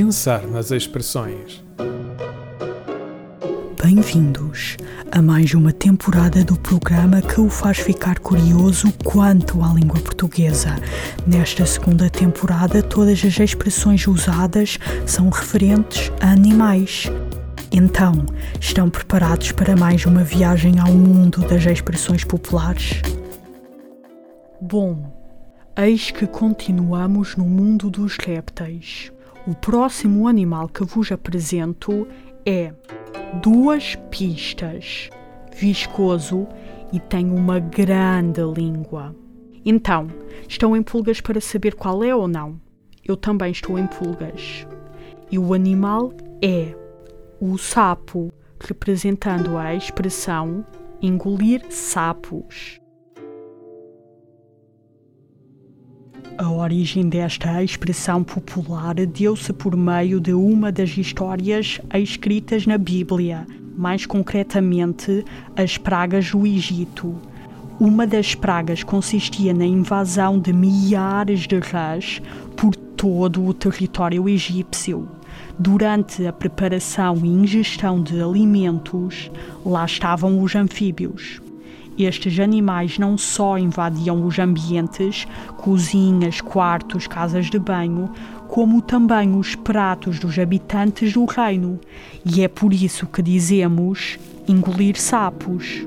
Pensar nas expressões. Bem-vindos a mais uma temporada do programa que o faz ficar curioso quanto à língua portuguesa. Nesta segunda temporada, todas as expressões usadas são referentes a animais. Então, estão preparados para mais uma viagem ao mundo das expressões populares? Bom, eis que continuamos no mundo dos répteis. O próximo animal que vos apresento é duas pistas, viscoso e tem uma grande língua. Então, estão em pulgas para saber qual é ou não? Eu também estou em pulgas. E o animal é o sapo, representando a expressão engolir sapos. A origem desta expressão popular deu-se por meio de uma das histórias escritas na Bíblia, mais concretamente as pragas do Egito. Uma das pragas consistia na invasão de milhares de rãs por todo o território egípcio. Durante a preparação e ingestão de alimentos, lá estavam os anfíbios. Estes animais não só invadiam os ambientes, cozinhas, quartos, casas de banho, como também os pratos dos habitantes do reino. E é por isso que dizemos engolir sapos.